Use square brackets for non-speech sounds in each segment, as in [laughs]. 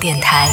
电台。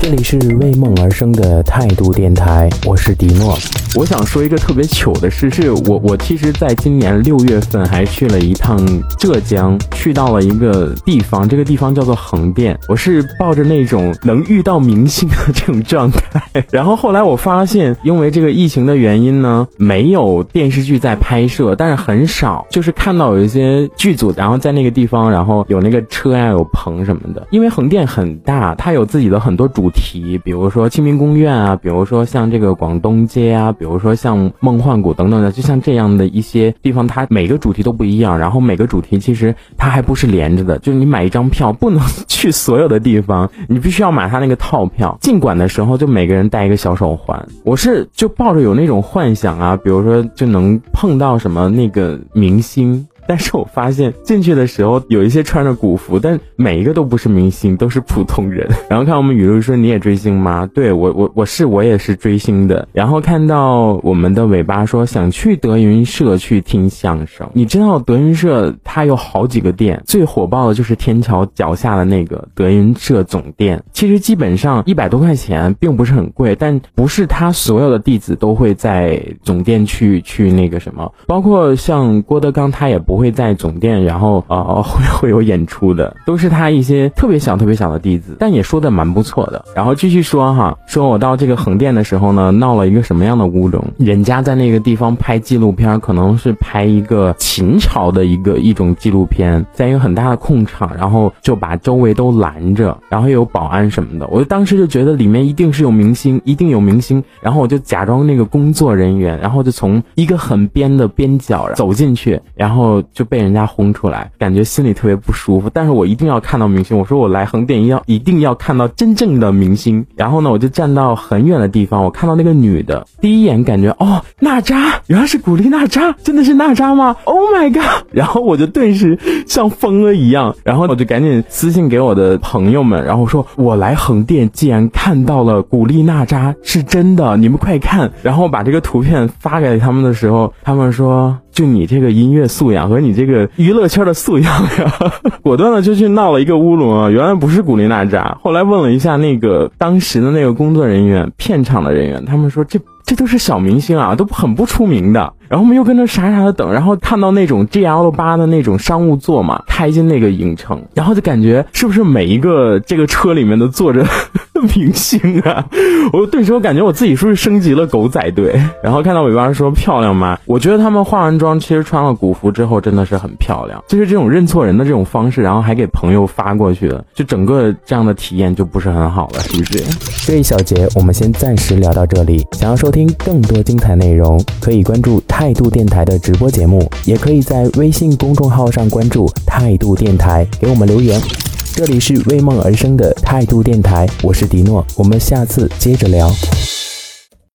这里是为梦而生的态度电台，我是迪诺。我想说一个特别糗的事，是我我其实在今年六月份还去了一趟浙江，去到了一个地方，这个地方叫做横店。我是抱着那种能遇到明星的这种状态，[laughs] 然后后来我发现，因为这个疫情的原因呢，没有电视剧在拍摄，但是很少，就是看到有一些剧组，然后在那个地方，然后有那个车呀，有棚什么的。因为横店很大，它有自己的很多主题，比如说清明宫苑啊，比如说像这个广东街啊，比如说像梦幻谷等等的，就像这样的一些地方，它每个主题都不一样，然后每个主题其实它还不是连着的，就是你买一张票不能去所有的地方，你必须要买它那个套票。进馆的时候就每个人戴一个小手环，我是就抱着有那种幻想啊，比如说就能碰到什么那个明星。但是我发现进去的时候有一些穿着古服，但每一个都不是明星，都是普通人。[laughs] 然后看我们雨露说你也追星吗？对我我我是我也是追星的。然后看到我们的尾巴说想去德云社去听相声，你知道德云社它有好几个店，最火爆的就是天桥脚下的那个德云社总店。其实基本上一百多块钱并不是很贵，但不是他所有的弟子都会在总店去去那个什么，包括像郭德纲他也不。不会在总店，然后呃 [laughs] 会会有演出的，都是他一些特别小特别小的弟子，但也说的蛮不错的。然后继续说哈，说我到这个横店的时候呢，闹了一个什么样的乌龙？人家在那个地方拍纪录片，可能是拍一个秦朝的一个一种纪录片，在一个很大的空场，然后就把周围都拦着，然后有保安什么的。我当时就觉得里面一定是有明星，一定有明星，然后我就假装那个工作人员，然后就从一个很边的边角走进去，然后。就被人家轰出来，感觉心里特别不舒服。但是我一定要看到明星，我说我来横店要一定要看到真正的明星。然后呢，我就站到很远的地方，我看到那个女的，第一眼感觉哦，娜扎，原来是古力娜扎，真的是娜扎吗？Oh my god！然后我就顿时像疯了一样，然后我就赶紧私信给我的朋友们，然后说我来横店，竟然看到了古力娜扎是真的，你们快看。然后把这个图片发给他们的时候，他们说。就你这个音乐素养和你这个娱乐圈的素养呀，[laughs] 果断的就去闹了一个乌龙啊！原来不是古力娜扎，后来问了一下那个当时的那个工作人员、片场的人员，他们说这这都是小明星啊，都很不出名的。然后我们又跟着傻傻的等，然后看到那种 G L 八的那种商务座嘛，开进那个影城，然后就感觉是不是每一个这个车里面都坐着明星啊？我顿时我感觉我自己是不是升级了狗仔队？[laughs] 然后看到尾巴说漂亮吗？我觉得他们化完妆，其实穿了古服之后真的是很漂亮，就是这种认错人的这种方式，然后还给朋友发过去的，就整个这样的体验就不是很好了，是不是？这一小节我们先暂时聊到这里，想要收听更多精彩内容，可以关注态度电台的直播节目，也可以在微信公众号上关注态度电台，给我们留言。这里是为梦而生的态度电台，我是迪诺，我们下次接着聊。